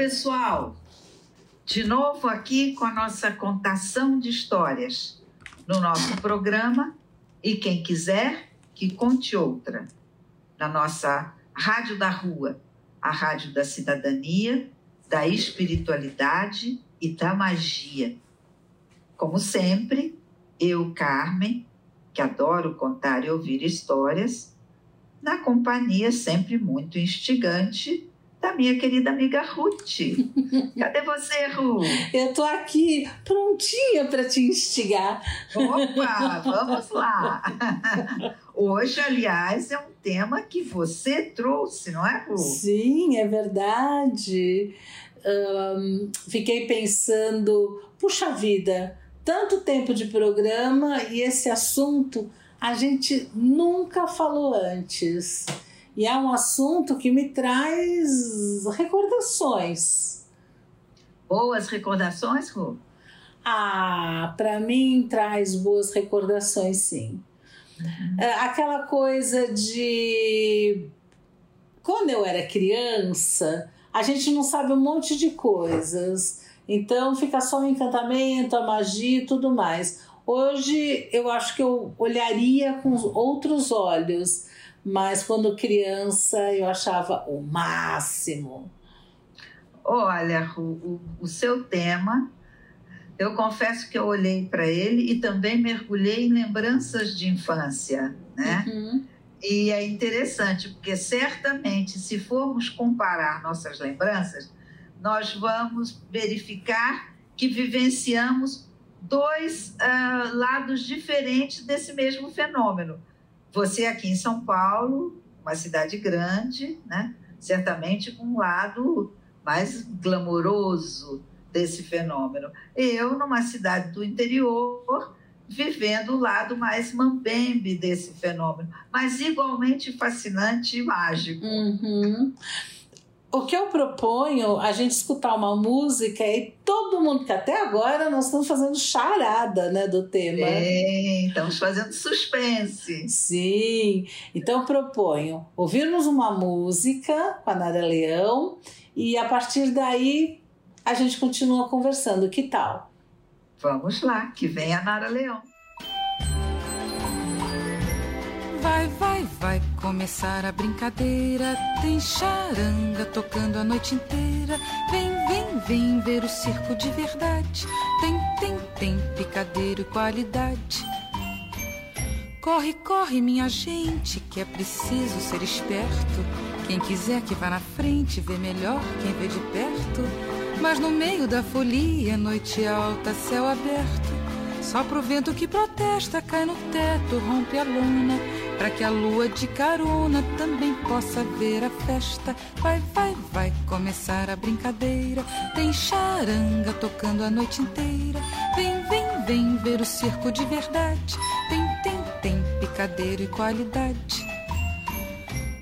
Pessoal! De novo aqui com a nossa contação de histórias no nosso programa e quem quiser que conte outra na nossa Rádio da Rua, a rádio da cidadania, da espiritualidade e da magia. Como sempre, eu, Carmen, que adoro contar e ouvir histórias, na companhia sempre muito instigante da minha querida amiga Ruth. Cadê você, Ruth? Eu tô aqui prontinha para te instigar. Opa, vamos lá. Hoje, aliás, é um tema que você trouxe, não é, Ruth? Sim, é verdade. Um, fiquei pensando, puxa vida, tanto tempo de programa e esse assunto a gente nunca falou antes. E é um assunto que me traz recordações. Boas recordações, Ru? Ah, para mim traz boas recordações, sim. Uhum. É, aquela coisa de. Quando eu era criança, a gente não sabe um monte de coisas. Então fica só o encantamento, a magia e tudo mais. Hoje eu acho que eu olharia com outros olhos mas quando criança eu achava o máximo. Olha, o, o, o seu tema, eu confesso que eu olhei para ele e também mergulhei em lembranças de infância, né? Uhum. E é interessante, porque certamente, se formos comparar nossas lembranças, nós vamos verificar que vivenciamos dois uh, lados diferentes desse mesmo fenômeno você aqui em São Paulo, uma cidade grande, né? certamente com um lado mais glamouroso desse fenômeno. Eu, numa cidade do interior, vivendo o lado mais mambembe desse fenômeno, mas igualmente fascinante e mágico. Uhum o que eu proponho a gente escutar uma música e todo mundo que até agora nós estamos fazendo charada, né, do tema. É, estamos fazendo suspense. Sim. Então proponho ouvirmos uma música com a Nara Leão e a partir daí a gente continua conversando. Que tal? Vamos lá, que vem a Nara Leão. Vai, vai, vai começar a brincadeira. Tem charanga tocando a noite inteira. Vem, vem, vem ver o circo de verdade. Tem, tem, tem picadeiro e qualidade. Corre, corre, minha gente, que é preciso ser esperto. Quem quiser que vá na frente, vê melhor quem vê de perto. Mas no meio da folia, noite alta, céu aberto. Só pro vento que protesta, cai no teto, rompe a luna para que a lua de carona também possa ver a festa. Vai, vai, vai começar a brincadeira. Tem charanga tocando a noite inteira. Vem, vem, vem ver o circo de verdade. Tem, tem, tem picadeiro e qualidade.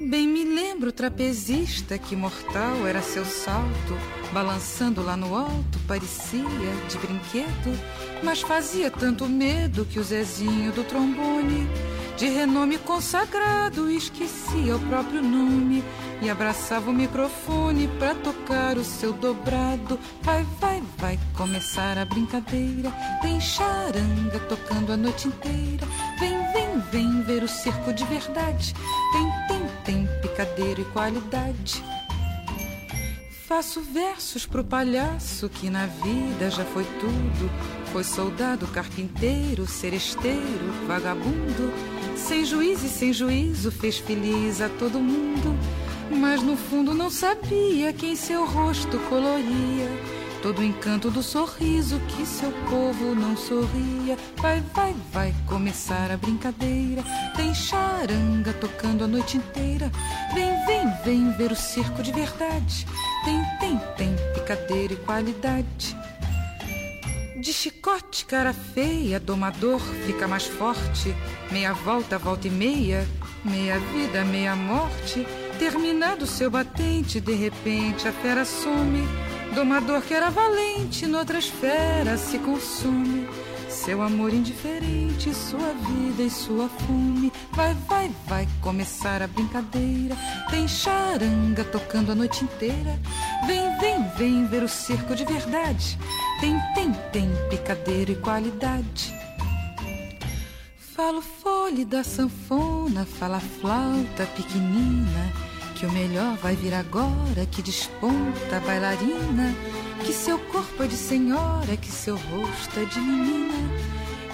Bem me lembro o trapezista que mortal era seu salto, balançando lá no alto, parecia de brinquedo, mas fazia tanto medo que o Zezinho do trombone de renome consagrado, esquecia o próprio nome e abraçava o microfone para tocar o seu dobrado. Vai, vai, vai começar a brincadeira. Tem charanga tocando a noite inteira. Vem, vem, vem ver o circo de verdade. Tem, tem, tem picadeiro e qualidade. Faço versos pro palhaço que na vida já foi tudo. Foi soldado, carpinteiro, seresteiro, vagabundo. Sem juízo e sem juízo fez feliz a todo mundo. Mas no fundo não sabia quem seu rosto coloria. Todo o encanto do sorriso que seu povo não sorria. Vai, vai, vai começar a brincadeira. Tem charanga tocando a noite inteira. Vem, vem, vem ver o circo de verdade. Tem, tem, tem picadeira e qualidade. De chicote, cara feia, domador fica mais forte. Meia volta, volta e meia, meia vida, meia morte. Terminado seu batente, de repente a fera some. Domador que era valente, noutras feras se consume. Seu amor indiferente, sua vida e sua fome. Vai, vai, vai começar a brincadeira. Tem charanga tocando a noite inteira. Vem, vem, vem ver o circo de verdade. Tem, tem, tem picadeiro e qualidade. Falo fole da sanfona, fala flauta pequenina. Que o melhor vai vir agora, que desponta a bailarina. Que seu corpo é de senhora, que seu rosto é de menina.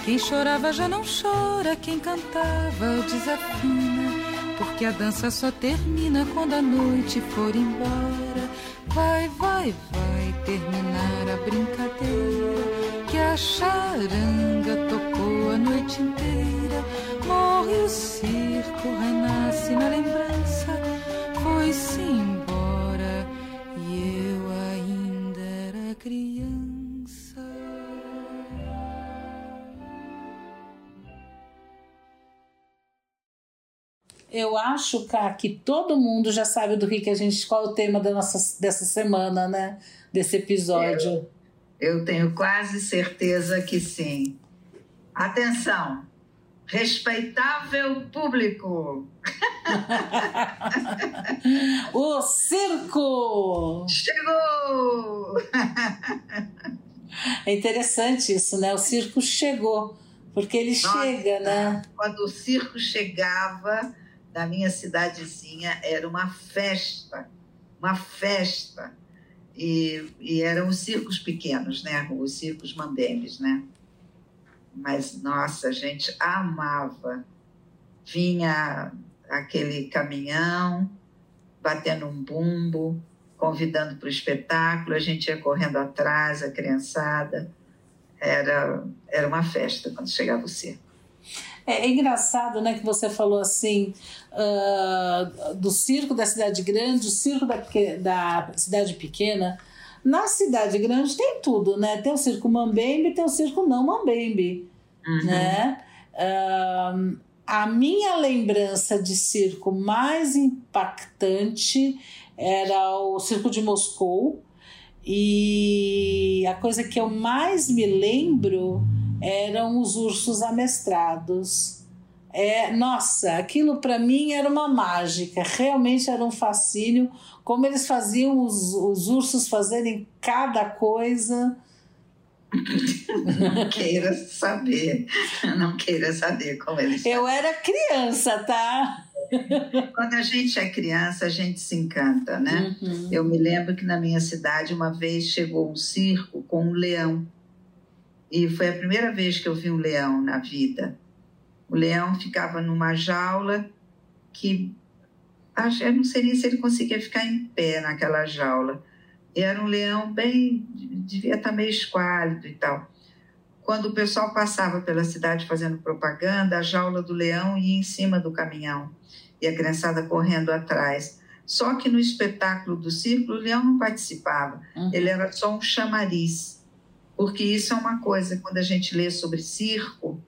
Quem chorava já não chora, quem cantava desafina. Porque a dança só termina quando a noite for embora. Vai, vai, vai terminar a brincadeira. Que a charanga tocou a noite inteira. Morre o circo, renasce na lembrança. Foi-se embora e eu ainda era criança. Eu acho, Cá, que todo mundo já sabe do que, que a gente. qual é o tema da nossa, dessa semana, né? Desse episódio. Eu, eu tenho quase certeza que sim. Atenção! Respeitável público! o circo! Chegou! é interessante isso, né? O circo chegou, porque ele Nossa, chega, né? Quando o circo chegava, da minha cidadezinha era uma festa, uma festa. E, e eram os circos pequenos, né? Os circos mandembes, né? Mas, nossa, a gente amava. Vinha aquele caminhão, batendo um bumbo, convidando para o espetáculo, a gente ia correndo atrás, a criançada. Era, era uma festa quando chegava o circo. É, é, engraçado, né, que você falou assim uh, do circo da cidade grande, o circo da, da cidade pequena. Na cidade grande tem tudo, né? Tem o circo Mambembe, tem o circo não Mambembe, uhum. né? A minha lembrança de circo mais impactante era o circo de Moscou e a coisa que eu mais me lembro eram os ursos amestrados. É, nossa, aquilo para mim era uma mágica, realmente era um fascínio, como eles faziam os, os ursos fazerem cada coisa. Não queira saber, não queira saber como eles. Eu era criança, tá? Quando a gente é criança, a gente se encanta, né? Uhum. Eu me lembro que na minha cidade, uma vez chegou um circo com um leão. E foi a primeira vez que eu vi um leão na vida. O leão ficava numa jaula que eu não sei se ele conseguia ficar em pé naquela jaula. Era um leão bem, devia estar meio esquálido e tal. Quando o pessoal passava pela cidade fazendo propaganda, a jaula do leão ia em cima do caminhão e a criançada correndo atrás. Só que no espetáculo do círculo, o leão não participava, uhum. ele era só um chamariz porque isso é uma coisa, quando a gente lê sobre circo,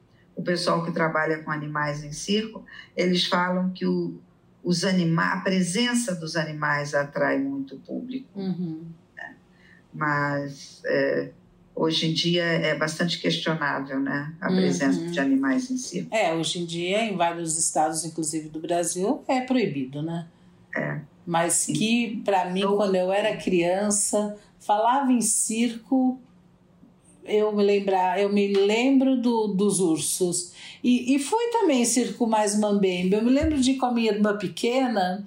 pessoal que trabalha com animais em circo, eles falam que o, os anima a presença dos animais atrai muito público. Uhum. Né? Mas é, hoje em dia é bastante questionável né? a presença uhum. de animais em circo. É, hoje em dia, em vários estados, inclusive do Brasil, é proibido, né? É. Mas Sim. que, para mim, quando eu era criança, falava em circo eu me lembrar, eu me lembro do, dos ursos. E, e foi também circo mais mambembe. Eu me lembro de ir com a minha irmã pequena.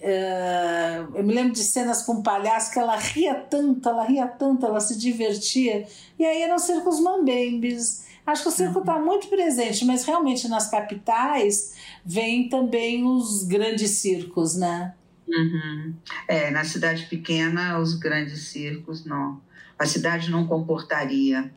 Uh, eu me lembro de cenas com palhaço que ela ria tanto, ela ria tanto, ela se divertia. E aí eram circos mambembes. Acho que o circo está uhum. muito presente, mas realmente nas capitais vem também os grandes circos, né? Uhum. É, na cidade pequena, os grandes circos não a cidade não comportaria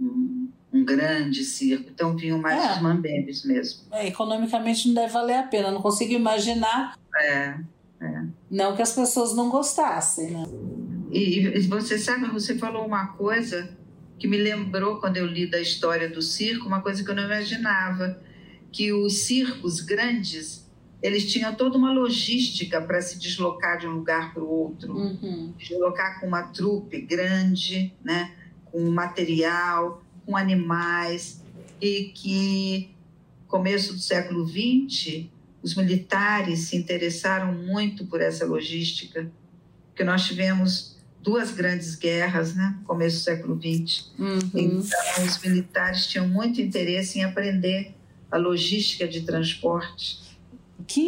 um, um grande circo. Então vinham mais é. os mambembes mesmo. É, economicamente não deve valer a pena. Não consigo imaginar. É, é. Não que as pessoas não gostassem, né? E, e você sabe, você falou uma coisa que me lembrou quando eu li da história do circo, uma coisa que eu não imaginava, que os circos grandes eles tinham toda uma logística para se deslocar de um lugar para o outro, uhum. deslocar com uma trupe grande, né, com material, com animais, e que começo do século XX os militares se interessaram muito por essa logística, porque nós tivemos duas grandes guerras, né, começo do século XX. Uhum. Então os militares tinham muito interesse em aprender a logística de transporte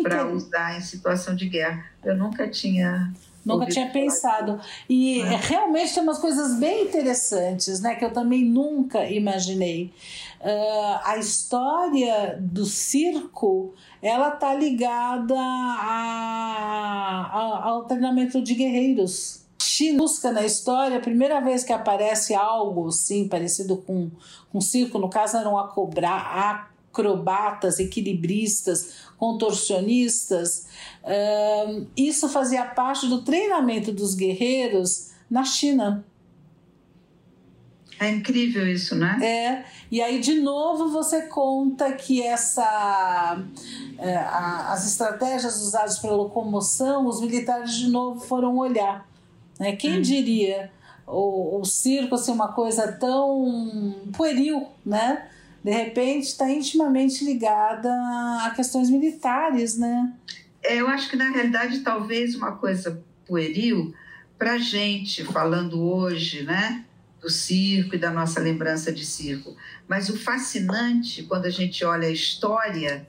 para usar em situação de guerra. Eu nunca tinha Nunca tinha pensado. E é. realmente tem umas coisas bem interessantes, né? Que eu também nunca imaginei. Uh, a história do circo, ela tá ligada a, a, ao treinamento de guerreiros. China busca na história, a primeira vez que aparece algo assim, parecido com, com circo, no caso eram a cobrar, acrobatas, equilibristas, contorcionistas. Uh, isso fazia parte do treinamento dos guerreiros na China. É incrível isso, né? É. E aí, de novo, você conta que essa. É, a, as estratégias usadas para locomoção, os militares de novo foram olhar. Né? Quem hum. diria o, o circo ser assim, uma coisa tão pueril, né? De repente está intimamente ligada a questões militares, né? É, eu acho que na realidade talvez uma coisa pueril para gente falando hoje, né, do circo e da nossa lembrança de circo. Mas o fascinante quando a gente olha a história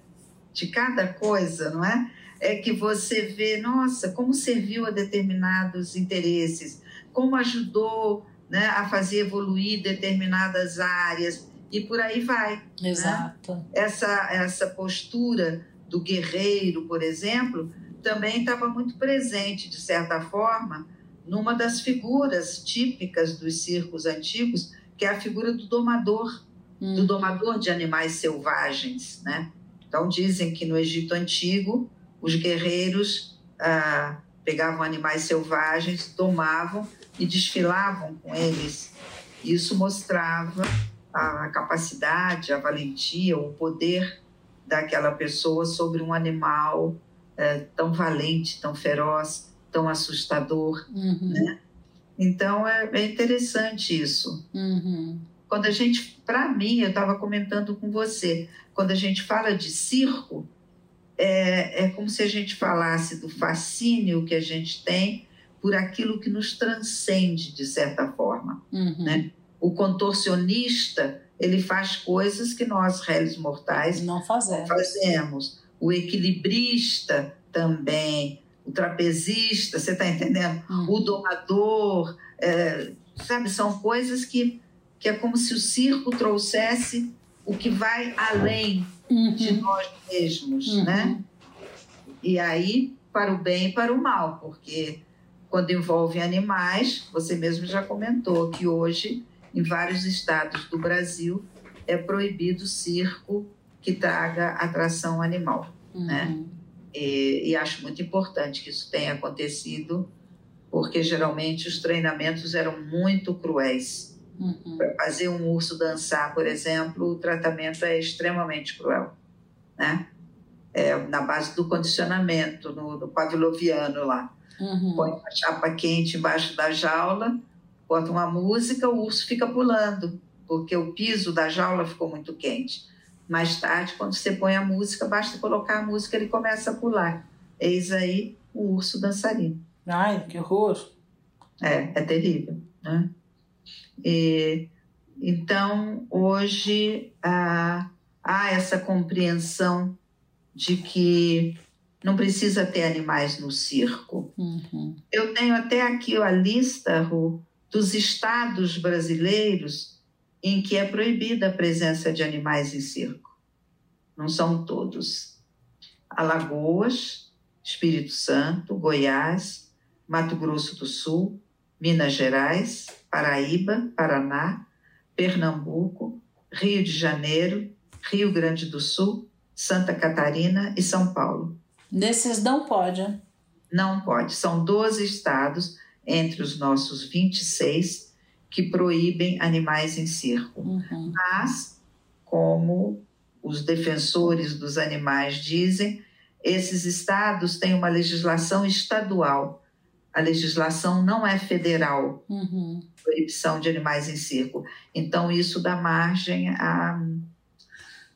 de cada coisa, não é? É que você vê, nossa, como serviu a determinados interesses, como ajudou né, a fazer evoluir determinadas áreas e por aí vai. Né? Exato. Né? Essa, essa postura do guerreiro, por exemplo, também estava muito presente, de certa forma, numa das figuras típicas dos circos antigos, que é a figura do domador, do uhum. domador de animais selvagens, né? Então dizem que no Egito antigo os guerreiros ah, pegavam animais selvagens, domavam e desfilavam com eles. Isso mostrava a capacidade, a valentia, o poder daquela pessoa sobre um animal é, tão valente, tão feroz, tão assustador, uhum. né? Então é, é interessante isso. Uhum. Quando a gente, para mim, eu estava comentando com você, quando a gente fala de circo, é, é como se a gente falasse do fascínio que a gente tem por aquilo que nos transcende de certa forma, uhum. né? O contorcionista, ele faz coisas que nós, réis mortais, não fazemos. fazemos. O equilibrista também, o trapezista, você está entendendo? Uhum. O domador, é, sabe? São coisas que, que é como se o circo trouxesse o que vai além uhum. de nós mesmos, uhum. né? E aí, para o bem e para o mal, porque quando envolve animais, você mesmo já comentou que hoje em vários estados do Brasil é proibido circo que traga atração animal, uhum. né? E, e, acho muito importante que isso tenha acontecido, porque geralmente os treinamentos eram muito cruéis. Uhum. Para fazer um urso dançar, por exemplo, o tratamento é extremamente cruel, né? É, na base do condicionamento, no, no pavloviano lá. Uhum. Põe uma chapa quente embaixo da jaula, bota uma música, o urso fica pulando, porque o piso da jaula ficou muito quente. Mais tarde, quando você põe a música, basta colocar a música, ele começa a pular. Eis aí o urso dançarino. Ai, que horror! É, é terrível, né? E, então, hoje há essa compreensão de que não precisa ter animais no circo. Uhum. Eu tenho até aqui a lista, Ru, dos estados brasileiros em que é proibida a presença de animais em circo. Não são todos. Alagoas, Espírito Santo, Goiás, Mato Grosso do Sul, Minas Gerais, Paraíba, Paraná, Pernambuco, Rio de Janeiro, Rio Grande do Sul, Santa Catarina e São Paulo. Nesses não pode? Não pode. São 12 estados entre os nossos 26 que proíbem animais em circo. Uhum. Mas, como os defensores dos animais dizem, esses estados têm uma legislação estadual. A legislação não é federal, uhum. proibição de animais em circo. Então, isso dá margem a,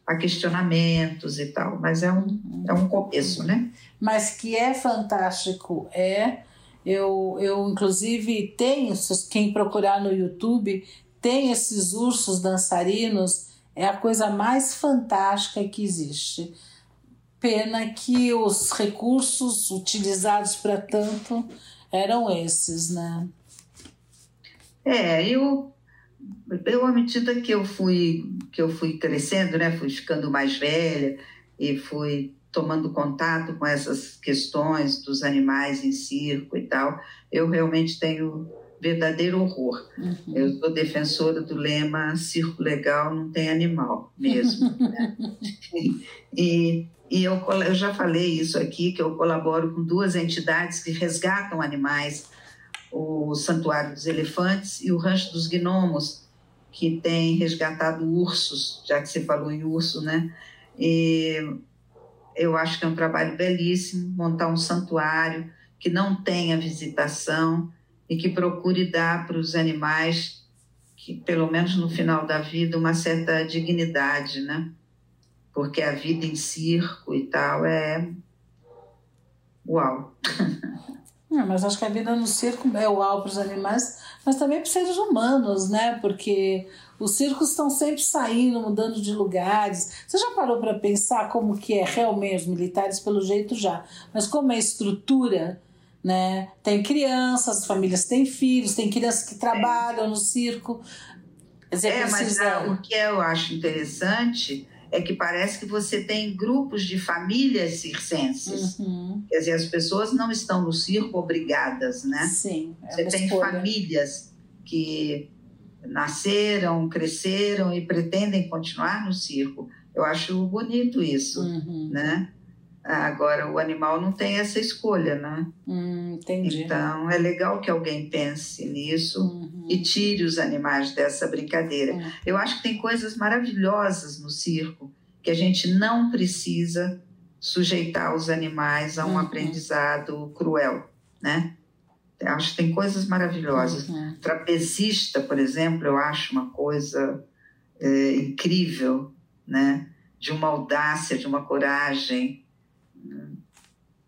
a questionamentos e tal. Mas é um, uhum. é um começo, né? Mas que é fantástico é eu, eu inclusive tenho, quem procurar no YouTube, tem esses ursos dançarinos, é a coisa mais fantástica que existe. Pena que os recursos utilizados para tanto eram esses, né? É, eu, eu à medida que eu fui que eu fui crescendo, né, fui ficando mais velha e fui tomando contato com essas questões dos animais em circo e tal, eu realmente tenho verdadeiro horror. Uhum. Eu sou defensora do lema circo legal não tem animal mesmo. né? e, e eu, eu já falei isso aqui, que eu colaboro com duas entidades que resgatam animais, o Santuário dos Elefantes e o Rancho dos Gnomos, que tem resgatado ursos, já que você falou em urso, né? E eu acho que é um trabalho belíssimo montar um santuário que não tenha visitação e que procure dar para os animais, que pelo menos no final da vida, uma certa dignidade, né? Porque a vida em circo e tal é uau. É, mas acho que a vida no circo é uau para os animais, mas também para os seres humanos, né? Porque os circos estão sempre saindo, mudando de lugares. Você já parou para pensar como que é realmente os militares pelo jeito já, mas como é a estrutura, né? Tem crianças, famílias têm filhos, tem crianças que trabalham no circo. Dizer, é, precisa... mas o que eu acho interessante é que parece que você tem grupos de famílias circenses. Uhum. Quer dizer, as pessoas não estão no circo obrigadas, né? Sim. É você tem escolha. famílias que nasceram, cresceram e pretendem continuar no circo. Eu acho bonito isso, uhum. né? Agora, o animal não tem essa escolha, né? Hum, entendi. Então, é legal que alguém pense nisso uhum. e tire os animais dessa brincadeira. Uhum. Eu acho que tem coisas maravilhosas no circo que a gente não precisa sujeitar os animais a um uhum. aprendizado cruel, né? Acho que tem coisas maravilhosas. Uhum. Trapezista, por exemplo, eu acho uma coisa é, incrível, né? De uma audácia, de uma coragem.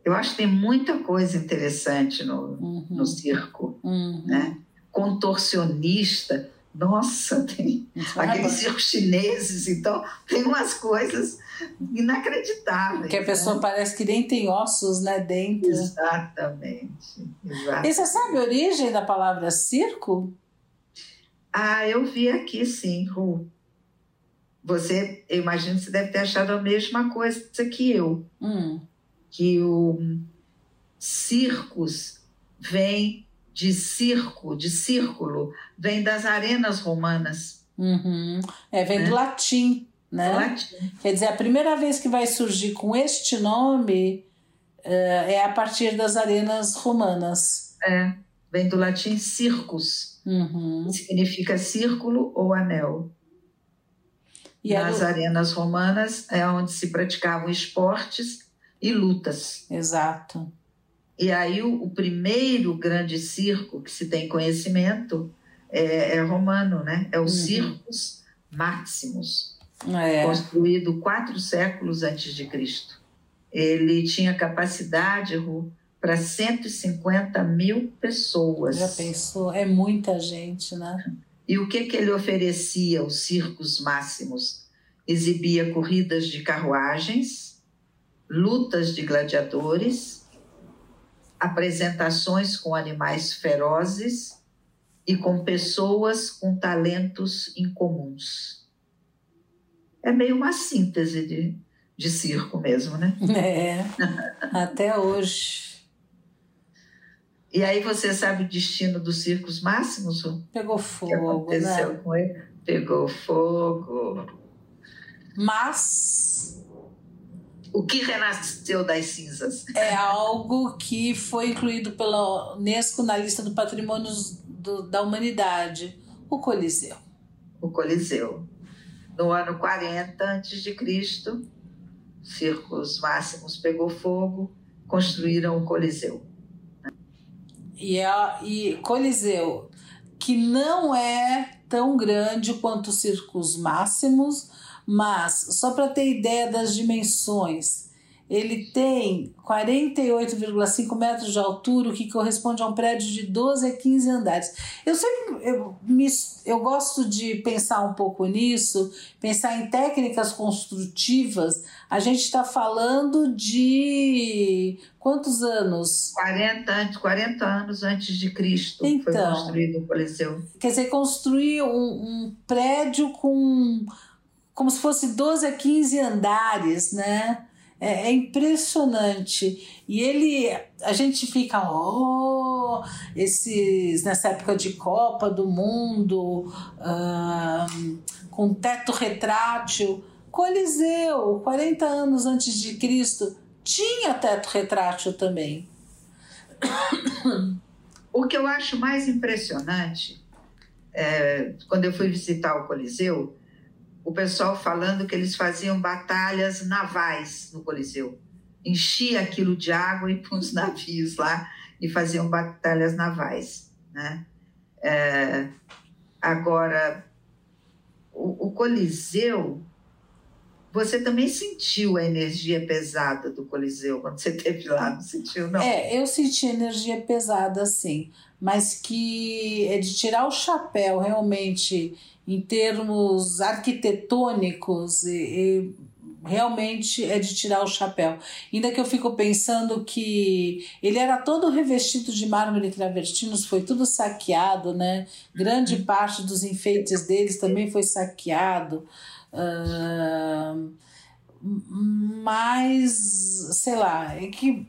Eu acho que tem muita coisa interessante no, uhum. no circo, uhum. né? Contorcionista, nossa, tem aqueles circos chineses, então tem umas coisas inacreditáveis. Que a pessoa né? parece que nem tem ossos né, dentro. Exatamente, exatamente. E você sabe a origem da palavra circo? Ah, eu vi aqui sim, Ru. Você, eu imagino que você deve ter achado a mesma coisa que eu. Hum. Que o circos vem de circo, de círculo, vem das arenas romanas. Uhum. É, vem né? do latim, né? latim. Quer dizer, a primeira vez que vai surgir com este nome uh, é a partir das arenas romanas. É, vem do latim circus, uhum. que significa círculo ou anel. E Nas arenas romanas é onde se praticavam esportes e lutas. Exato. E aí o, o primeiro grande circo que se tem conhecimento é, é romano, né? É o uhum. Circus Maximus, é. construído quatro séculos antes de Cristo. Ele tinha capacidade para 150 mil pessoas. Já pensou? É muita gente, né? E o que, que ele oferecia, os circos máximos? Exibia corridas de carruagens, lutas de gladiadores apresentações com animais ferozes e com pessoas com talentos incomuns. É meio uma síntese de, de circo mesmo, né? É, até hoje. E aí você sabe o destino dos circos máximos? Pegou fogo, que aconteceu né? com ele? Pegou fogo. Mas o que renasceu das cinzas? É algo que foi incluído pela Unesco na lista do patrimônio do, da humanidade, o Coliseu. O Coliseu. No ano 40 a.C., circos máximos pegou fogo, construíram o Coliseu. E, é, e Coliseu, que não é tão grande quanto os circos máximos, mas só para ter ideia das dimensões, ele tem 48,5 metros de altura, o que corresponde a um prédio de 12 a 15 andares. Eu sempre eu, me, eu gosto de pensar um pouco nisso, pensar em técnicas construtivas. A gente está falando de quantos anos? 40, 40 anos antes de Cristo então, foi construído o Coliseu. Quer dizer, construir um, um prédio com como se fosse 12 a 15 andares, né? É, é, impressionante. E ele, a gente fica, oh, esses, nessa época de Copa do Mundo, com teto retrátil. Coliseu, 40 anos antes de Cristo, tinha teto retrátil também. O que eu acho mais impressionante, é, quando eu fui visitar o Coliseu, o pessoal falando que eles faziam batalhas navais no Coliseu. Enchia aquilo de água e com os navios lá e faziam batalhas navais. Né? É, agora, o, o Coliseu, você também sentiu a energia pesada do Coliseu quando você esteve lá, não sentiu, não? É, eu senti energia pesada, sim, mas que é de tirar o chapéu realmente em termos arquitetônicos e, e realmente é de tirar o chapéu. Ainda que eu fico pensando que ele era todo revestido de mármore travertinos, foi tudo saqueado, né? Grande uhum. parte dos enfeites deles também foi saqueado. Uh, mas, sei lá, é que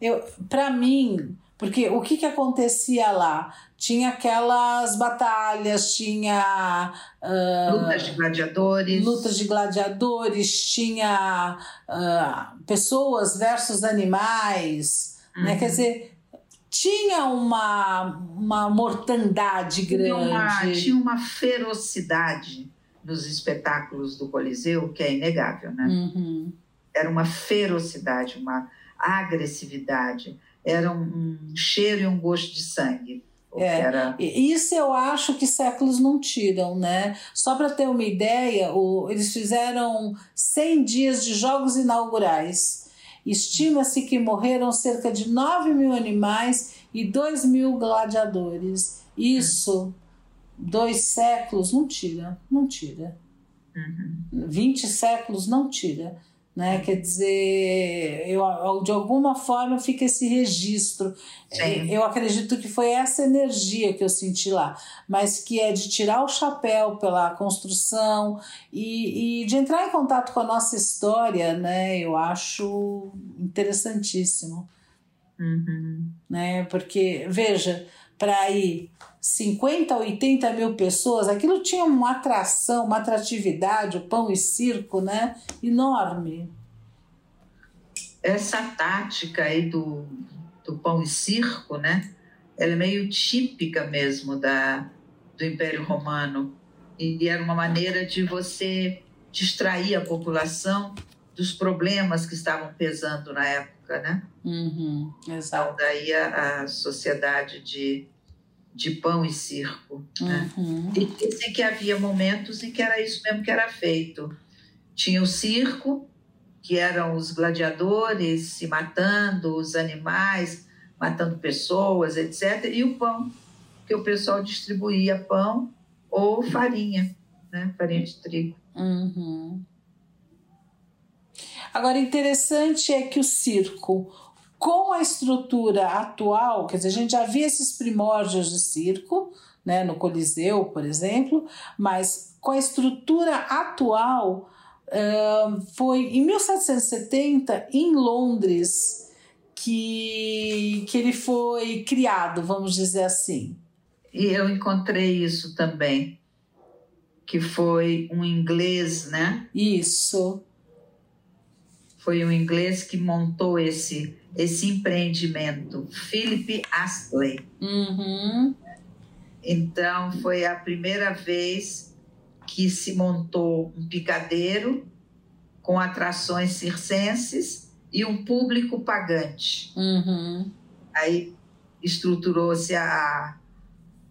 eu, para mim, porque o que, que acontecia lá? Tinha aquelas batalhas, tinha. Uh, lutas de gladiadores. Lutas de gladiadores, tinha uh, pessoas versus animais. Uhum. Né? Quer dizer, tinha uma, uma mortandade grande. Uma, tinha uma ferocidade nos espetáculos do Coliseu que é inegável, né? Uhum. Era uma ferocidade, uma agressividade era um, cheiro e um gosto de sangue. É, era... Isso eu acho que séculos não tiram, né? Só para ter uma ideia, o, eles fizeram 100 dias de jogos inaugurais. Estima-se que morreram cerca de 9 mil animais e 2 mil gladiadores. Isso, dois séculos, não tira, não tira. Uhum. 20 séculos não tira. Né? Quer dizer, eu, de alguma forma fica esse registro. Sim. Eu acredito que foi essa energia que eu senti lá, mas que é de tirar o chapéu pela construção e, e de entrar em contato com a nossa história, né? Eu acho interessantíssimo. Uhum. Né? Porque, veja, para ir 50, 80 mil pessoas, aquilo tinha uma atração, uma atratividade, o pão e circo, né? Enorme. Essa tática aí do, do pão e circo, né? Ela é meio típica mesmo da, do Império Romano. E era uma maneira de você distrair a população dos problemas que estavam pesando na época, né? Uhum, exato. Então, daí a, a sociedade de de pão e circo. Né? Uhum. E disse que havia momentos em que era isso mesmo que era feito. Tinha o circo, que eram os gladiadores se matando, os animais matando pessoas, etc. E o pão, que o pessoal distribuía pão ou farinha, né? farinha de trigo. Uhum. Agora, interessante é que o circo com a estrutura atual, quer dizer, a gente já via esses primórdios de circo, né, no Coliseu, por exemplo, mas com a estrutura atual, uh, foi em 1770, em Londres, que, que ele foi criado, vamos dizer assim. E eu encontrei isso também, que foi um inglês, né? Isso. Foi um inglês que montou esse, esse empreendimento, Philip Astley. Uhum. Então, foi a primeira vez que se montou um picadeiro com atrações circenses e um público pagante. Uhum. Aí estruturou-se a,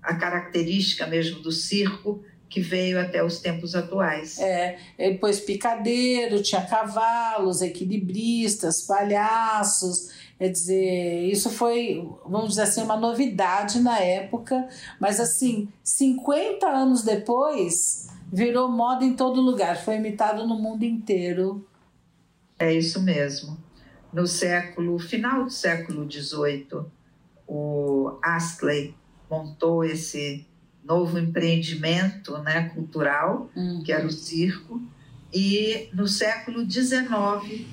a característica mesmo do circo que veio até os tempos atuais. É, depois picadeiro, tinha cavalos, equilibristas, palhaços, quer dizer, isso foi, vamos dizer assim, uma novidade na época, mas assim, 50 anos depois, virou moda em todo lugar, foi imitado no mundo inteiro. É isso mesmo. No século, final do século XVIII, o Astley montou esse novo empreendimento né, cultural, uhum. que era o circo, e no século XIX,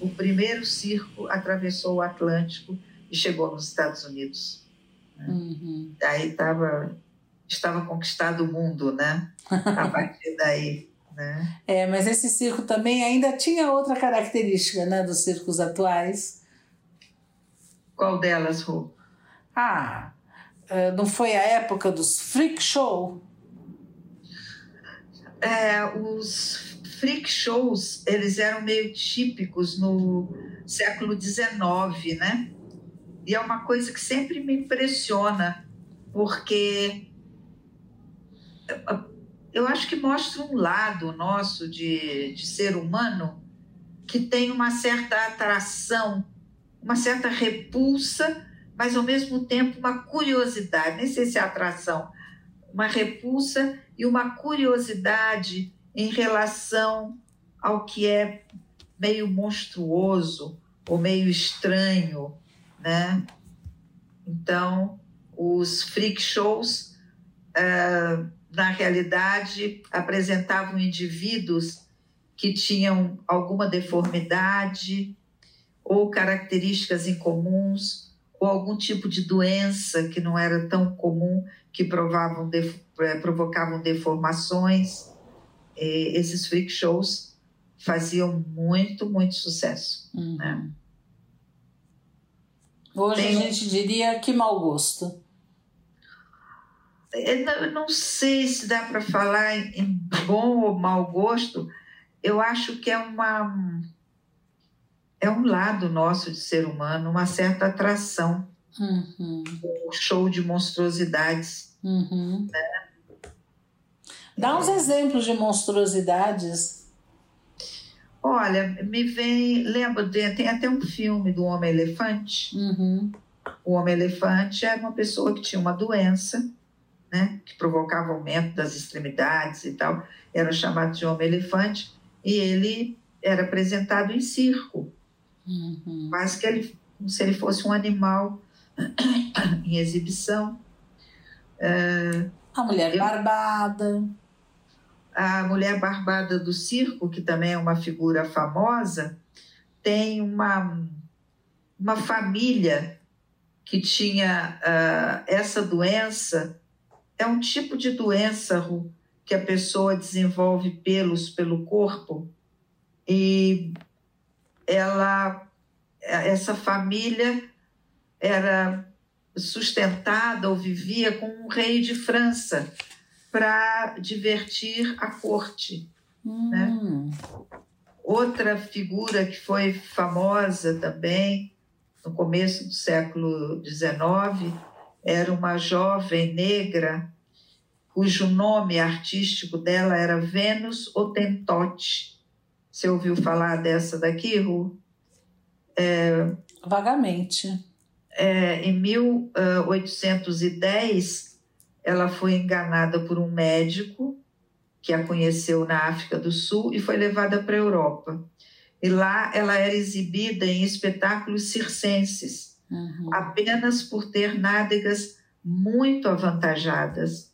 o primeiro circo atravessou o Atlântico e chegou nos Estados Unidos. Uhum. Aí tava, estava conquistado o mundo, né? A partir daí. Né? É, mas esse circo também ainda tinha outra característica né, dos circos atuais. Qual delas, Rô? Ah, não foi a época dos freak show? É, os freak shows, eles eram meio típicos no século XIX, né? E é uma coisa que sempre me impressiona, porque eu acho que mostra um lado nosso de, de ser humano que tem uma certa atração, uma certa repulsa mas ao mesmo tempo uma curiosidade, nem sei se é atração, uma repulsa e uma curiosidade em relação ao que é meio monstruoso ou meio estranho, né? Então, os freak shows, uh, na realidade, apresentavam indivíduos que tinham alguma deformidade ou características incomuns ou algum tipo de doença que não era tão comum, que provavam, é, provocavam deformações. E esses freak shows faziam muito, muito sucesso. Uhum. Né? Hoje Tem... a gente diria que mau gosto. É, eu não sei se dá para falar em bom ou mau gosto. Eu acho que é uma é um lado nosso de ser humano, uma certa atração. Uhum. O show de monstruosidades. Uhum. Né? Dá uns é. exemplos de monstruosidades. Olha, me vem. Lembra, tem até um filme do Homem-Elefante. Uhum. O Homem-Elefante era uma pessoa que tinha uma doença, né, que provocava aumento das extremidades e tal. Era chamado de Homem-Elefante. E ele era apresentado em circo. Uhum. Quase que ele, como se ele fosse um animal em exibição. Uh, a mulher eu, barbada. A mulher barbada do circo, que também é uma figura famosa, tem uma, uma família que tinha uh, essa doença. É um tipo de doença que a pessoa desenvolve pelos pelo corpo e ela, essa família era sustentada ou vivia com um rei de França para divertir a corte. Hum. Né? Outra figura que foi famosa também no começo do século XIX era uma jovem negra cujo nome artístico dela era Vênus Otentote. Você ouviu falar dessa daqui, Ru? É, Vagamente. É, em 1810, ela foi enganada por um médico que a conheceu na África do Sul e foi levada para a Europa. E lá ela era exibida em espetáculos circenses, uhum. apenas por ter nádegas muito avantajadas,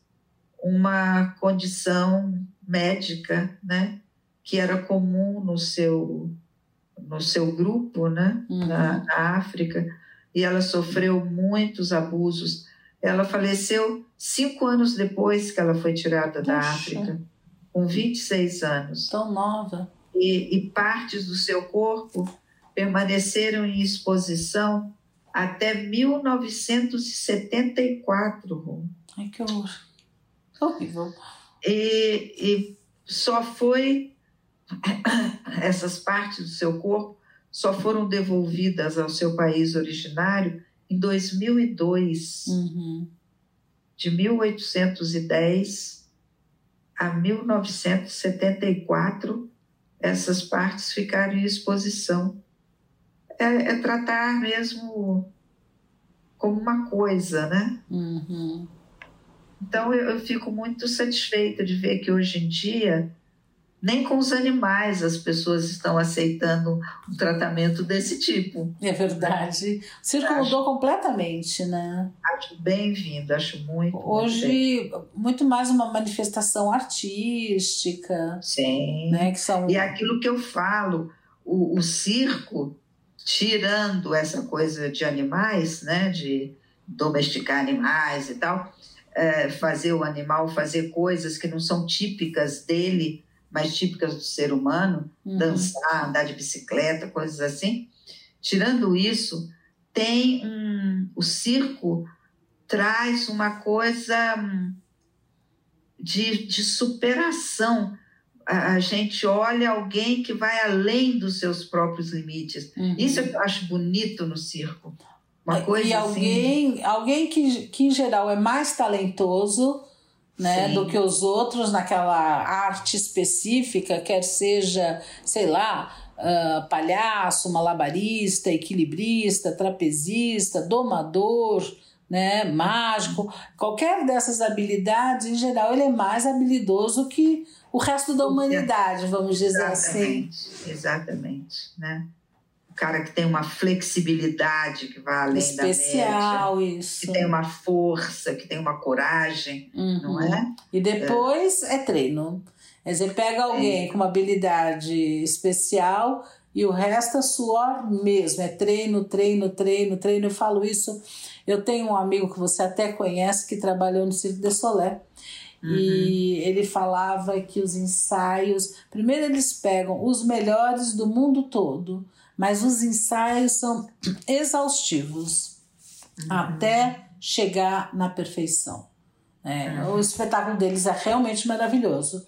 uma condição médica, né? Que era comum no seu, no seu grupo, né, uhum. na, na África, e ela sofreu muitos abusos. Ela faleceu cinco anos depois que ela foi tirada Puxa. da África, com 26 anos. Tão nova. E, e partes do seu corpo permaneceram em exposição até 1974. Ai, que horror. Horrível. E, e só foi. Essas partes do seu corpo só foram devolvidas ao seu país originário em 2002. Uhum. De 1810 a 1974, essas partes ficaram em exposição é, é tratar mesmo como uma coisa, né? Uhum. Então eu, eu, fico muito satisfeita de ver que hoje em dia nem com os animais as pessoas estão aceitando um tratamento desse tipo. É verdade. O circo acho, mudou completamente, né? Acho bem-vindo, acho muito. Hoje, muito, muito mais uma manifestação artística. Sim. Né, que são... E aquilo que eu falo, o, o circo tirando essa coisa de animais, né, de domesticar animais e tal, é, fazer o animal fazer coisas que não são típicas dele, mas típicas do ser humano, uhum. dançar, andar de bicicleta, coisas assim. Tirando isso, tem um, o circo traz uma coisa hum, de, de superação a, gente olha alguém que vai além dos seus próprios limites. Uhum. Isso eu acho bonito no circo. Uma coisa e assim. alguém, assim... alguém que, que em geral é mais talentoso né, do que os outros naquela arte específica, quer seja, sei lá, uh, palhaço, malabarista, equilibrista, trapezista, domador, né, mágico, qualquer dessas habilidades, em geral, ele é mais habilidoso que o resto da humanidade, vamos dizer assim. exatamente, assim. Exatamente, né? Cara que tem uma flexibilidade que vai além Especial, da média, isso. que tem uma força, que tem uma coragem, uhum. não é? E depois é, é treino. Você pega alguém é. com uma habilidade especial e o resto é suor mesmo, é treino, treino, treino, treino. Eu falo isso. Eu tenho um amigo que você até conhece que trabalhou no Cirque de Soleil. Uhum. E ele falava que os ensaios, primeiro eles pegam os melhores do mundo todo, mas os ensaios são exaustivos uhum. até chegar na perfeição. É, uhum. O espetáculo deles é realmente maravilhoso,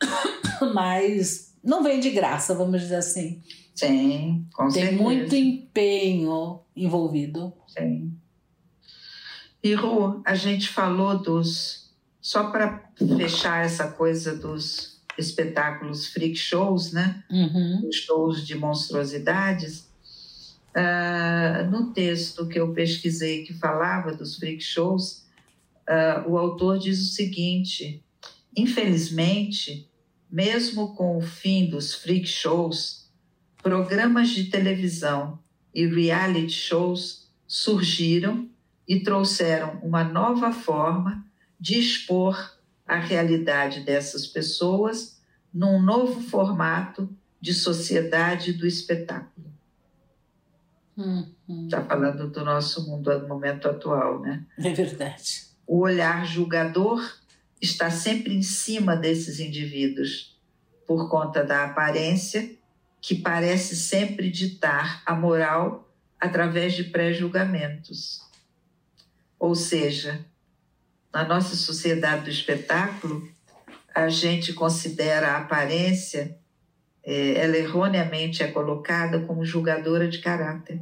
mas não vem de graça, vamos dizer assim. Sim, com Tem certeza. muito empenho envolvido. Sim. E Ru, a gente falou dos só para fechar essa coisa dos espetáculos freak shows, né? Uhum. Shows de monstruosidades. Uh, no texto que eu pesquisei que falava dos freak shows, uh, o autor diz o seguinte: infelizmente, mesmo com o fim dos freak shows, programas de televisão e reality shows surgiram e trouxeram uma nova forma de expor a realidade dessas pessoas num novo formato de sociedade do espetáculo. Está falando do nosso mundo no momento atual, né? É verdade. O olhar julgador está sempre em cima desses indivíduos, por conta da aparência, que parece sempre ditar a moral através de pré-julgamentos. Ou seja, na nossa sociedade do espetáculo, a gente considera a aparência, é, ela erroneamente é colocada como julgadora de caráter.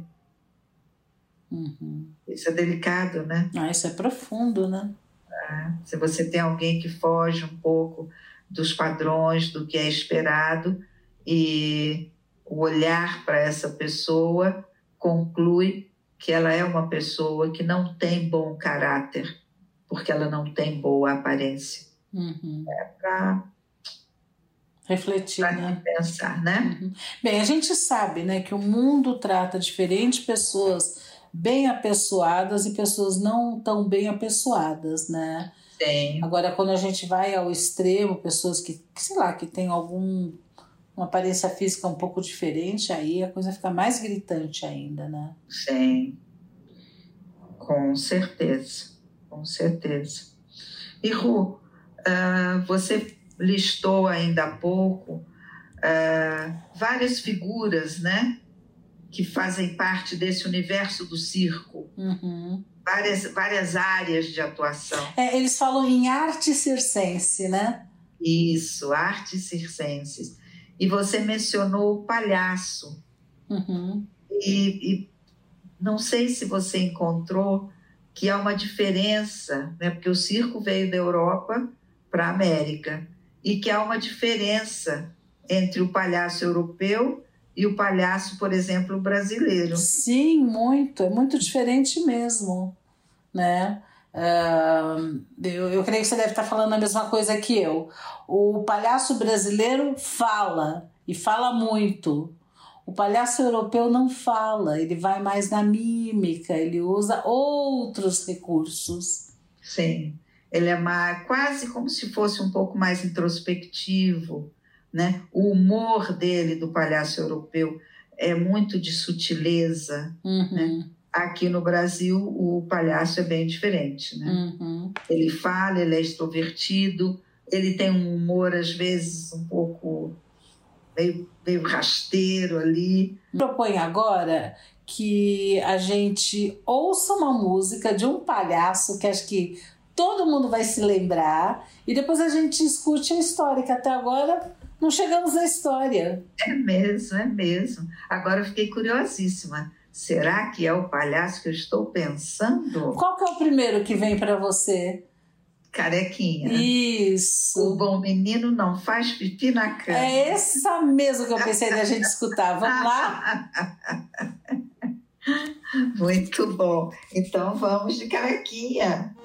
Uhum. Isso é delicado, né? Ah, isso é profundo, né? É, se você tem alguém que foge um pouco dos padrões, do que é esperado, e o olhar para essa pessoa conclui que ela é uma pessoa que não tem bom caráter porque ela não tem boa aparência. Uhum. É para refletir, pra né? pensar, né? Uhum. Bem, a gente sabe, né, que o mundo trata diferentes pessoas bem apessoadas e pessoas não tão bem apessoadas, né? Sim. Agora, quando a gente vai ao extremo, pessoas que, que sei lá, que tem algum uma aparência física um pouco diferente, aí a coisa fica mais gritante ainda, né? Sim, com certeza, com certeza. E Ru, uh, você listou ainda há pouco uh, várias figuras, né? Que fazem parte desse universo do circo. Uhum. Várias, várias áreas de atuação. É, eles falam em arte circense, né? Isso, artes circenses. E você mencionou o palhaço. Uhum. E, e, não sei se você encontrou que há uma diferença, né? porque o circo veio da Europa para a América, e que há uma diferença entre o palhaço europeu e o palhaço, por exemplo, brasileiro. Sim, muito, é muito diferente mesmo, né? Uh, eu, eu creio que você deve estar falando a mesma coisa que eu. O palhaço brasileiro fala e fala muito. O palhaço europeu não fala, ele vai mais na mímica, ele usa outros recursos. Sim, ele é mais, quase como se fosse um pouco mais introspectivo, né? O humor dele, do palhaço europeu, é muito de sutileza, uhum. né? Aqui no Brasil, o palhaço é bem diferente, né? Uhum. Ele fala, ele é extrovertido, ele tem um humor, às vezes, um pouco meio, meio rasteiro ali. Propõe agora que a gente ouça uma música de um palhaço que acho que todo mundo vai se lembrar e depois a gente escute a história, que até agora não chegamos à história. É mesmo, é mesmo. Agora eu fiquei curiosíssima. Será que é o palhaço que eu estou pensando? Qual que é o primeiro que vem para você? Carequinha. Isso. O bom menino não faz pipi na cama. É essa mesmo que eu pensei da gente escutar. Vamos lá? Muito bom. Então vamos de carequinha.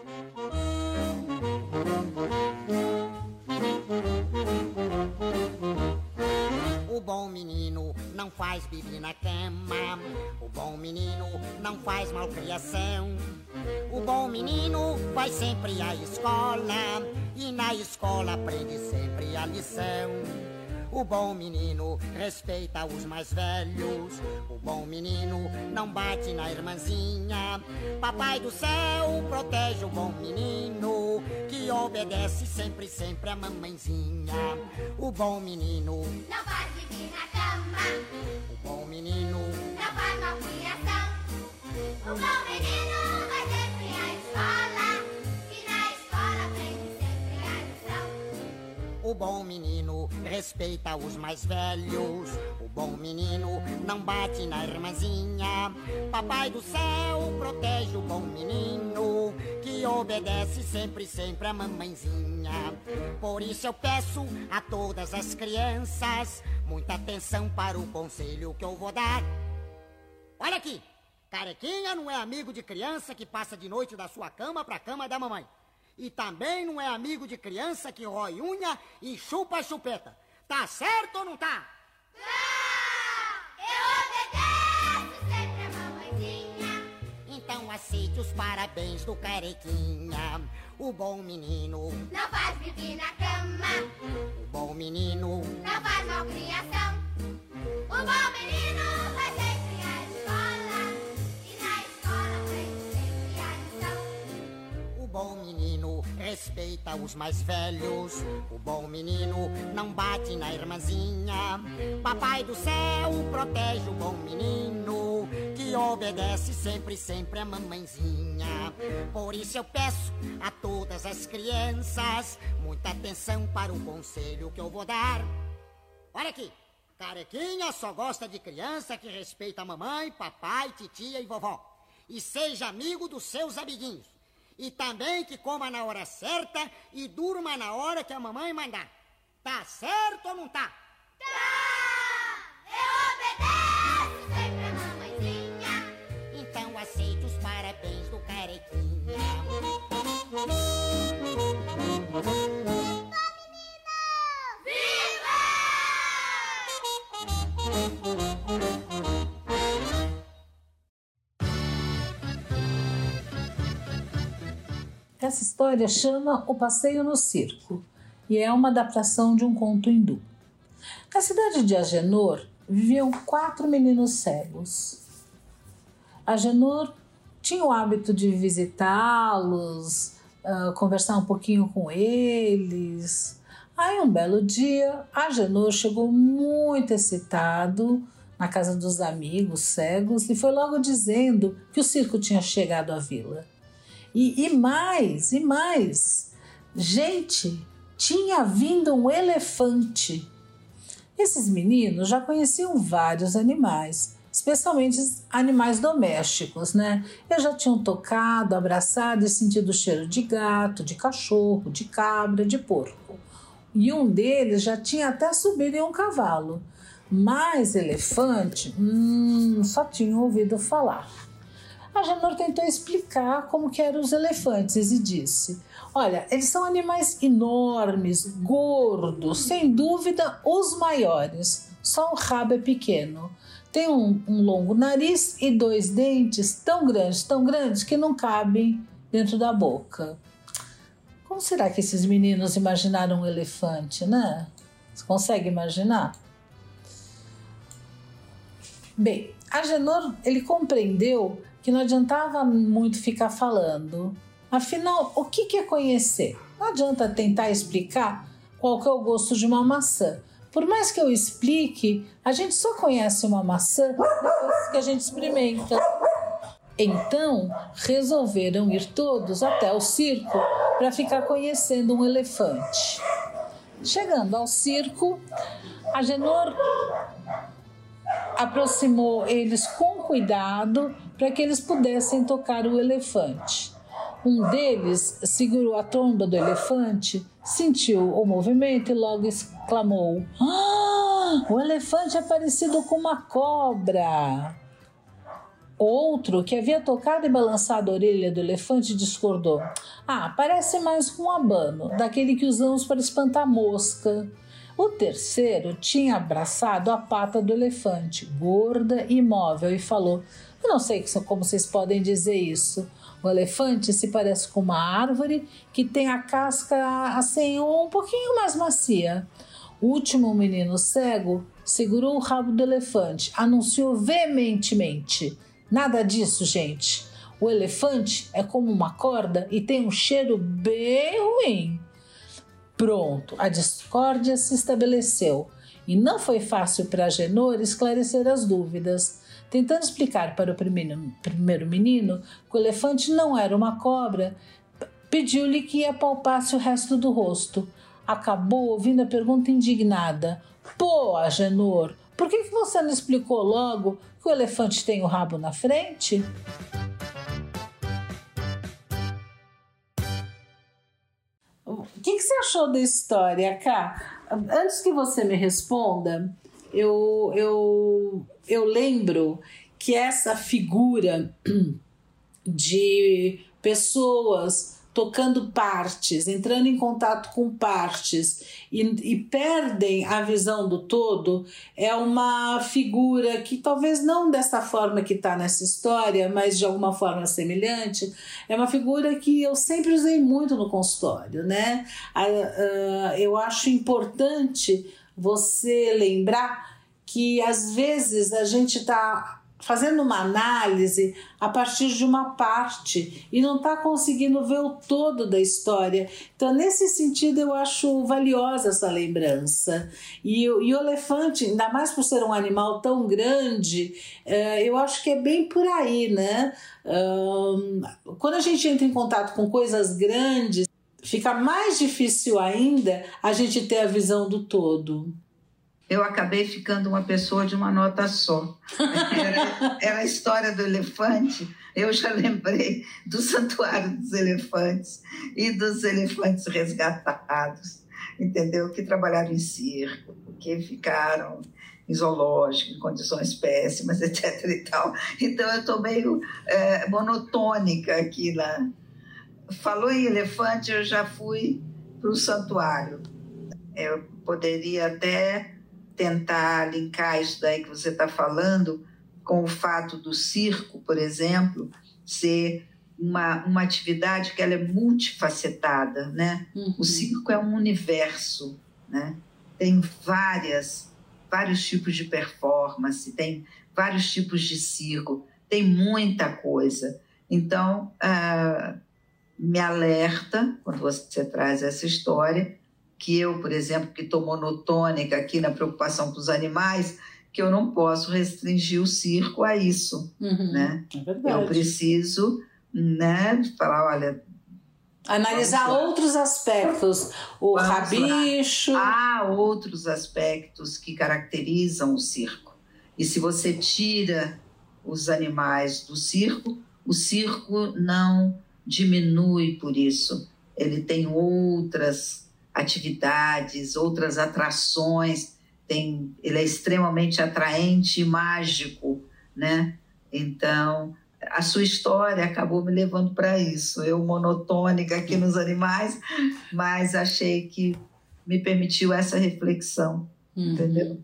bom menino não faz bibi na cama. O bom menino não faz malcriação. O bom menino vai sempre à escola e na escola aprende sempre a lição. O bom menino respeita os mais velhos. O bom menino não bate na irmãzinha. Papai do céu protege o bom menino que obedece sempre, sempre a mamãezinha. O bom menino não faz xixi na cama. O bom menino não faz malcriação. O bom menino vai sempre à escola O bom menino respeita os mais velhos. O bom menino não bate na irmãzinha. Papai do céu protege o bom menino que obedece sempre, sempre a mamãezinha. Por isso eu peço a todas as crianças muita atenção para o conselho que eu vou dar. Olha aqui, carequinha não é amigo de criança que passa de noite da sua cama para a cama da mamãe. E também não é amigo de criança que rói unha e chupa chupeta. Tá certo ou não tá? Tá! Eu obedeço sempre a mamãezinha. Então aceite os parabéns do carequinha. O bom menino não faz pipi na cama. O bom menino não faz malcriação. O bom menino respeita os mais velhos. O bom menino não bate na irmãzinha. Papai do céu protege o bom menino que obedece sempre, sempre a mamãezinha. Por isso eu peço a todas as crianças muita atenção para o conselho que eu vou dar. Olha aqui. Carequinha só gosta de criança que respeita a mamãe, papai, titia e vovó. E seja amigo dos seus amiguinhos. E também que coma na hora certa e durma na hora que a mamãe mandar. Tá certo ou não tá? Tá! Eu obedeço Essa história chama O Passeio no Circo e é uma adaptação de um conto hindu. Na cidade de Agenor viviam quatro meninos cegos. Agenor tinha o hábito de visitá-los, uh, conversar um pouquinho com eles. Aí, um belo dia, Agenor chegou muito excitado na casa dos amigos cegos e foi logo dizendo que o circo tinha chegado à vila. E, e mais, e mais, gente, tinha vindo um elefante esses meninos já conheciam vários animais, especialmente animais domésticos, né? Eles já tinham tocado, abraçado e sentido o cheiro de gato, de cachorro, de cabra, de porco. E um deles já tinha até subido em um cavalo. Mas elefante, hum, só tinham ouvido falar. A Janor tentou explicar como que eram os elefantes e disse: Olha, eles são animais enormes, gordos, sem dúvida os maiores. Só o rabo é pequeno. Tem um, um longo nariz e dois dentes tão grandes, tão grandes que não cabem dentro da boca. Como será que esses meninos imaginaram um elefante, né? Você consegue imaginar? Bem, Agenor ele compreendeu que não adiantava muito ficar falando. Afinal, o que é conhecer? Não adianta tentar explicar qual que é o gosto de uma maçã. Por mais que eu explique, a gente só conhece uma maçã depois que a gente experimenta. Então, resolveram ir todos até o circo para ficar conhecendo um elefante. Chegando ao circo, Agenor aproximou eles com cuidado para que eles pudessem tocar o elefante. Um deles segurou a tromba do elefante, sentiu o movimento e logo exclamou: Ah, o elefante é parecido com uma cobra. Outro, que havia tocado e balançado a orelha do elefante, discordou: Ah, parece mais com um abano, daquele que usamos para espantar mosca. O terceiro tinha abraçado a pata do elefante, gorda e imóvel, e falou: Eu não sei como vocês podem dizer isso. O elefante se parece com uma árvore que tem a casca assim um pouquinho mais macia. O último menino cego segurou o rabo do elefante, anunciou veementemente: Nada disso, gente. O elefante é como uma corda e tem um cheiro bem ruim. Pronto, a discórdia se estabeleceu e não foi fácil para Genor esclarecer as dúvidas. Tentando explicar para o primeiro, primeiro menino que o elefante não era uma cobra, pediu-lhe que apalpasse o resto do rosto. Acabou ouvindo a pergunta indignada: Pô, Agenor, por que, que você não explicou logo que o elefante tem o rabo na frente? O que, que você achou da história, Cá? Antes que você me responda, eu, eu, eu lembro que essa figura de pessoas tocando partes, entrando em contato com partes e, e, perdem a visão do todo, é uma figura que talvez não dessa forma que está nessa história, mas de alguma forma semelhante, é uma figura que eu sempre usei muito no consultório, né? eu acho importante você lembrar que às vezes a gente está fazendo uma análise a partir de uma parte e não está conseguindo ver o todo da história. Então, nesse sentido, eu acho valiosa essa lembrança. E, e o elefante, ainda mais por ser um animal tão grande, uh, eu acho que é bem por aí, né? Quando a gente entra em contato com coisas grandes, fica mais difícil ainda a gente ter a visão do todo eu acabei ficando uma pessoa de uma nota só. Era, era, a história do elefante, eu já lembrei do Santuário dos Elefantes e dos elefantes resgatados, entendeu? Que trabalharam em circo, que ficaram em zoológico, em condições péssimas, etc. e tal. Então eu estou meio é, monotônica aqui lá. Falou em elefante, eu já fui para o santuário. Eu poderia até tentar linkar isso daí que você está falando com o fato do circo, por exemplo, ser uma, uma atividade que ela é multifacetada, né? Uhum. O circo é um universo, né? Tem várias vários tipos de performance, tem vários tipos de circo, tem muita coisa. Então, uh, me alerta quando você traz essa história que eu, por exemplo, que estou monotônica aqui na preocupação com os animais, que eu não posso restringir o circo a isso, Uhum, né? É verdade. Eu preciso, né, falar, olha, Analisar lá. outros aspectos. O Vamos lá. rabicho. há outros aspectos que caracterizam o circo. E se você tira os animais do circo, o circo não diminui por isso. Ele tem outras atividades, outras atrações, tem, ele é extremamente atraente e mágico, né? Então, a sua história acabou me levando para isso. Eu monotônica aqui nos animais, mas achei que me permitiu essa reflexão, Uhum. entendeu?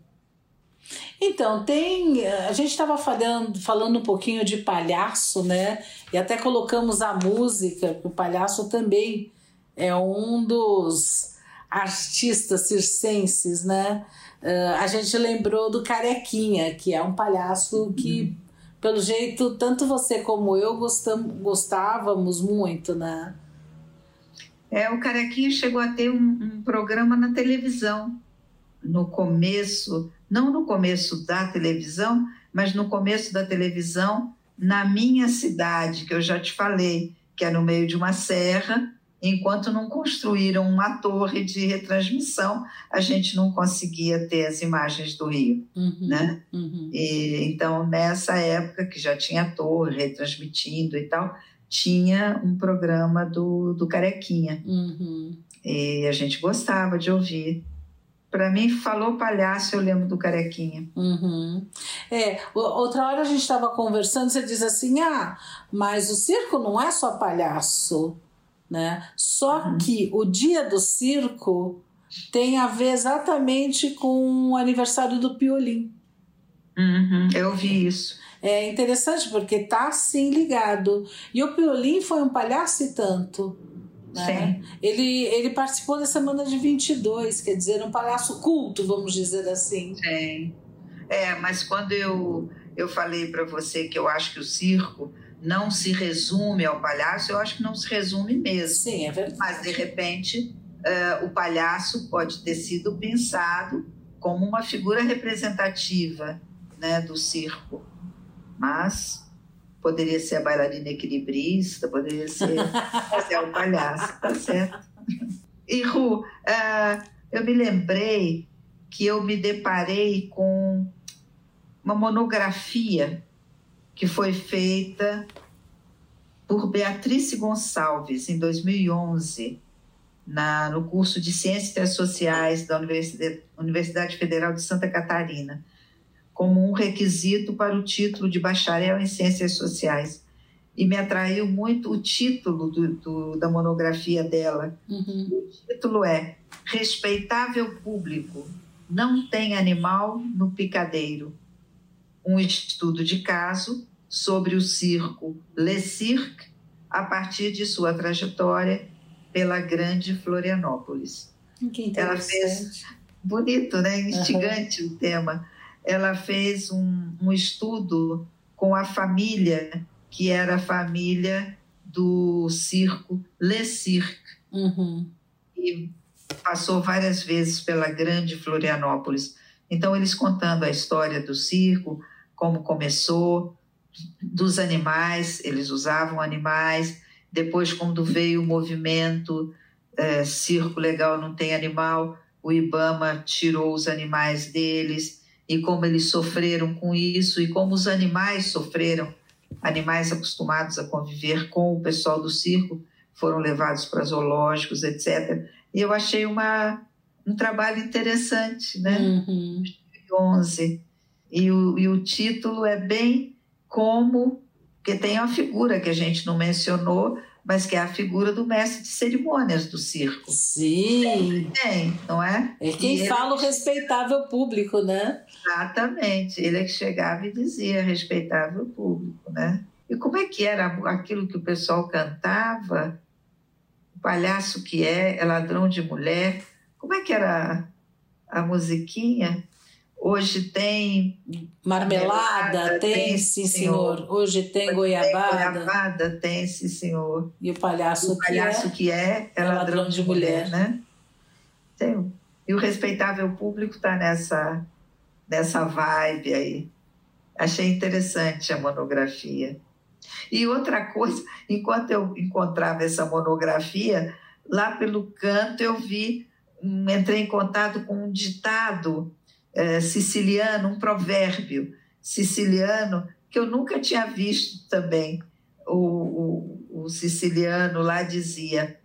Então, tem. A gente estava falando, falando um pouquinho de palhaço, né? E até colocamos a música, o palhaço também é um dos artistas circenses, né? Ah, a gente lembrou do Carequinha, que é um palhaço que, pelo jeito, tanto você como eu gostam, gostávamos muito, né? É, o Carequinha chegou a ter um, um programa na televisão no começo, não no começo da televisão, mas no começo da televisão na minha cidade, que eu já te falei, que é no meio de uma serra, enquanto não construíram uma torre de retransmissão, a gente não conseguia ter as imagens do Rio, Uhum, né? uhum. E, então, nessa época que já tinha torre retransmitindo e tal, tinha um programa do, do Carequinha. Uhum. E a gente gostava de ouvir. Para mim, falou palhaço, eu lembro do Carequinha. Uhum. É, outra hora a gente estava conversando, você diz assim, ah, mas o circo não é só palhaço, né? Só que o dia do circo tem a ver exatamente com o aniversário do Piolim. Eu vi isso. É interessante porque tá assim ligado. E o Piolim foi um palhaço e tanto. Né? Ele, ele participou da semana de 22, quer dizer, um palhaço culto, vamos dizer assim. Tem. É, mas quando eu, eu falei para você que eu acho que o circo não se resume ao palhaço, eu acho que não se resume mesmo. Sim, é verdade. Mas, de repente, eh, o palhaço pode ter sido pensado como uma figura representativa né, do circo. Mas poderia ser a bailarina equilibrista, poderia ser é o palhaço, tá certo. E, Ru, ah, eu me lembrei que eu me deparei com uma monografia que foi feita por Beatriz Gonçalves em 2011 na, no curso de Ciências Sociais da Universidade, Universidade Federal de Santa Catarina, como um requisito para o título de bacharel em Ciências Sociais. E me atraiu muito o título do, do, da monografia dela. Uhum. O título é Respeitável Público, não tem animal no picadeiro. Um estudo de caso sobre o circo Le Cirque a partir de sua trajetória pela grande Florianópolis. Que Ela interessante. Bonito, né? Instigante o tema. Ela fez um, um estudo com a família, que era a família do circo Le Cirque, Uhum. e passou várias vezes pela grande Florianópolis. Então, eles contando a história do circo, como começou, dos animais, eles usavam animais, depois, quando veio o movimento eh, Circo Legal Não Tem Animal, o Ibama tirou os animais deles, e como eles sofreram com isso, e como os animais sofreram, animais acostumados a conviver com o pessoal do circo, foram levados para zoológicos, etc. E eu achei uma, um trabalho interessante, né? Uhum. 11. E o, e o título é bem como, porque tem uma figura que a gente não mencionou, mas que é a figura do mestre de cerimônias do circo. Sim, Tem, não é? é quem ele- fala o respeitável público, né? Exatamente. Ele é que chegava e dizia respeitável público, né? E como é que era aquilo que o pessoal cantava? O palhaço que é, é ladrão de mulher. Como é que era a musiquinha? Hoje tem. Marmelada, tem, tem, sim, senhor. senhor. Hoje tem Hoje goiabada. Tem goiabada, tem, sim, senhor. E o palhaço, o palhaço que, é, que é, é ladrão, ladrão de, de mulher, mulher, né? Tem. E o respeitável público está nessa, nessa vibe aí. Achei interessante a monografia. E outra coisa, enquanto eu encontrava essa monografia, lá pelo canto eu vi, entrei em contato com um ditado é, siciliano, um provérbio siciliano que eu nunca tinha visto também. O, o, o siciliano lá dizia: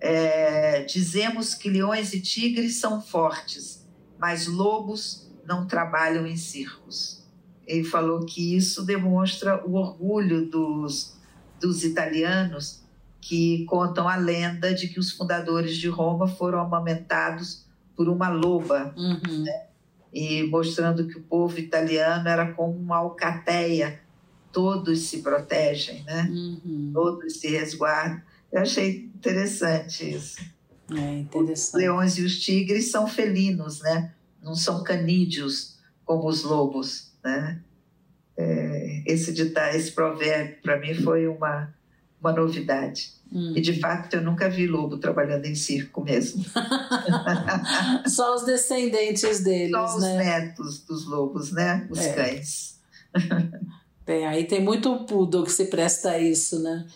é, dizemos que leões e tigres são fortes, mas lobos não trabalham em circos. Ele falou que isso demonstra o orgulho dos, dos italianos que contam a lenda de que os fundadores de Roma foram amamentados por uma loba. Uhum. Né? E mostrando que o povo italiano era como uma alcateia, todos se protegem, né? Uhum. Todos se resguardam. Eu achei interessante isso. É interessante. Os leões e os tigres são felinos, né? Não são canídeos como os lobos, né? É, esse ditado, esse provérbio para mim foi uma uma novidade. Hum. E de fato eu nunca vi lobo trabalhando em circo mesmo. Só os descendentes deles, Só os né? netos dos lobos, né? Os é. cães. Tem, aí tem muito poodle que se presta a isso, né?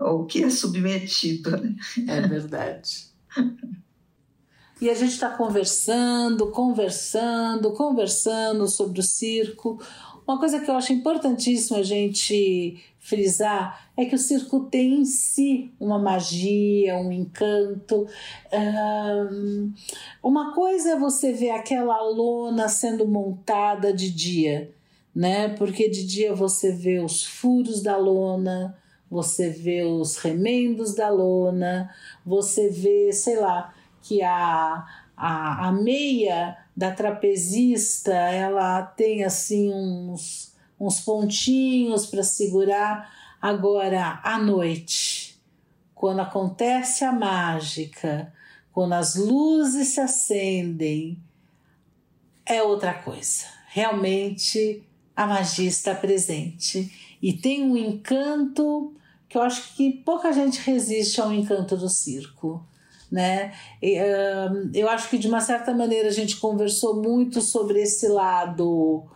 Ou que é submetido. Né? É verdade. E a gente está conversando, conversando, conversando sobre o circo. Uma coisa que eu acho importantíssimo a gente frisar é que o circo tem em si uma magia, um encanto. Um, uma coisa é você ver aquela lona sendo montada de dia, né? Porque de dia você vê os furos da lona, você vê os remendos da lona, você vê, sei lá, que a, a, a meia da trapezista ela tem assim uns uns pontinhos para segurar. Agora, à noite, quando acontece a mágica, quando as luzes se acendem, é outra coisa. Realmente a magia está presente e tem um encanto que eu acho que pouca gente resiste ao encanto do circo. Né? Eu acho que de uma certa maneira a gente conversou muito sobre esse lado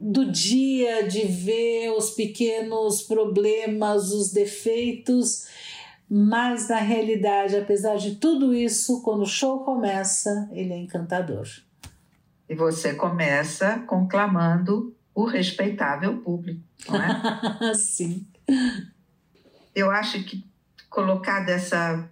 do dia, de ver os pequenos problemas, os defeitos, mas na realidade, apesar de tudo isso, quando o show começa, ele é encantador. E você começa conclamando o respeitável público, não é? Sim. Eu acho que colocar dessa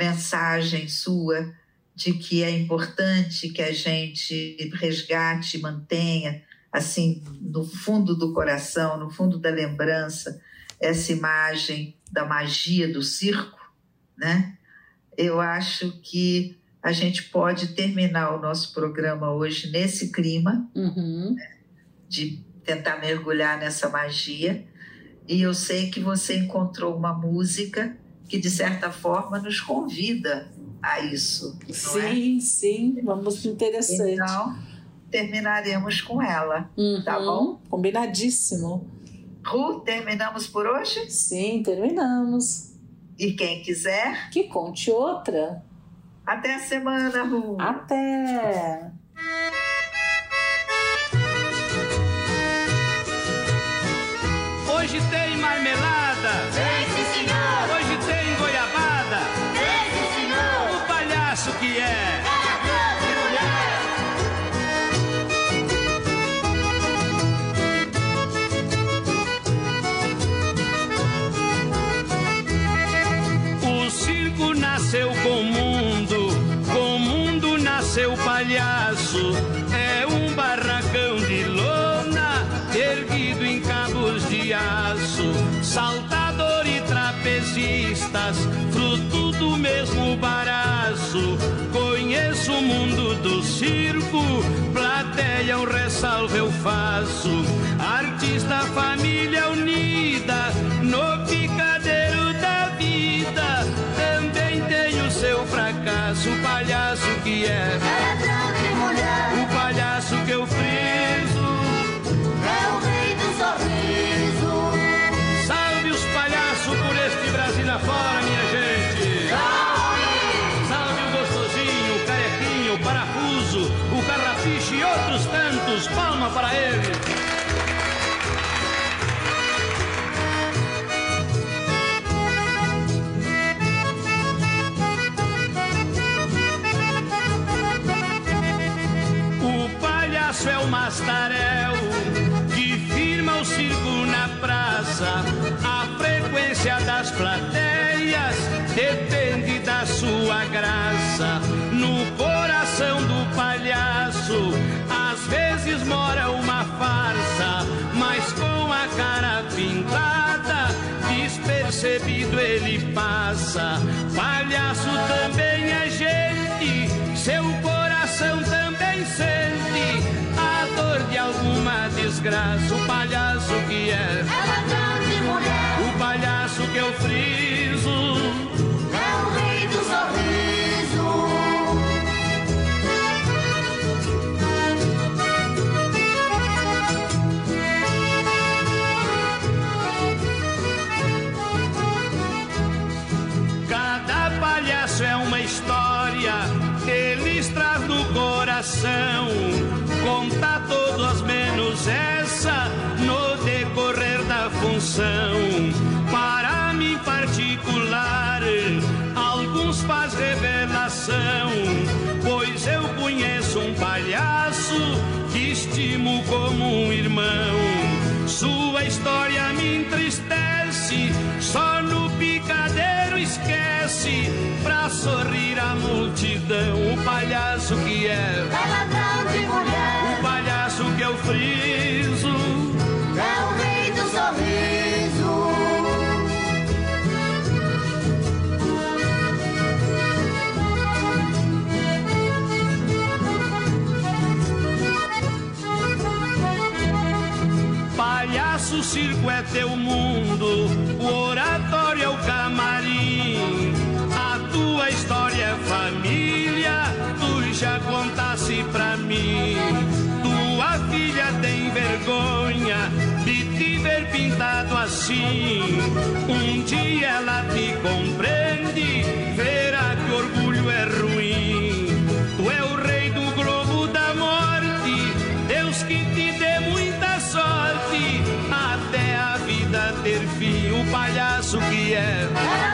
mensagem sua de que é importante que a gente resgate, mantenha assim, no fundo do coração, no fundo da lembrança, essa imagem da magia do circo, né? Eu acho que a gente pode terminar o nosso programa hoje nesse clima uhum. né? de tentar mergulhar nessa magia. E eu sei que você encontrou uma música que, de certa forma, nos convida a isso. Sim, é? sim, vamos interessante. Então, terminaremos com ela, tá uhum, tá bom? Combinadíssimo. Ru, terminamos por hoje? Sim, terminamos. E quem quiser? Que conte outra. Até a semana, Ru. Até. Trapezistas, fruto do mesmo baraço. Conheço o mundo do circo, plateia um ressalve eu faço. Artista, família unida, no picadeiro da vida fracasso, o palhaço que é. Palhaço também é gente, seu coração também sente a dor de alguma desgraça. O palhaço que é, pois eu conheço um palhaço que estimo como um irmão. Sua história me entristece, só no picadeiro esquece pra sorrir a multidão. O palhaço que é, É ladrão de mulher, o palhaço que eu friso. Circo é teu mundo, o oratório é o camarim. A tua história é família, tu já contasse pra mim. Tua filha tem vergonha de te ver pintado assim. Um dia ela te compreende, verá que orgulho é ruim. Sorte, até a vida ter fim. O palhaço que É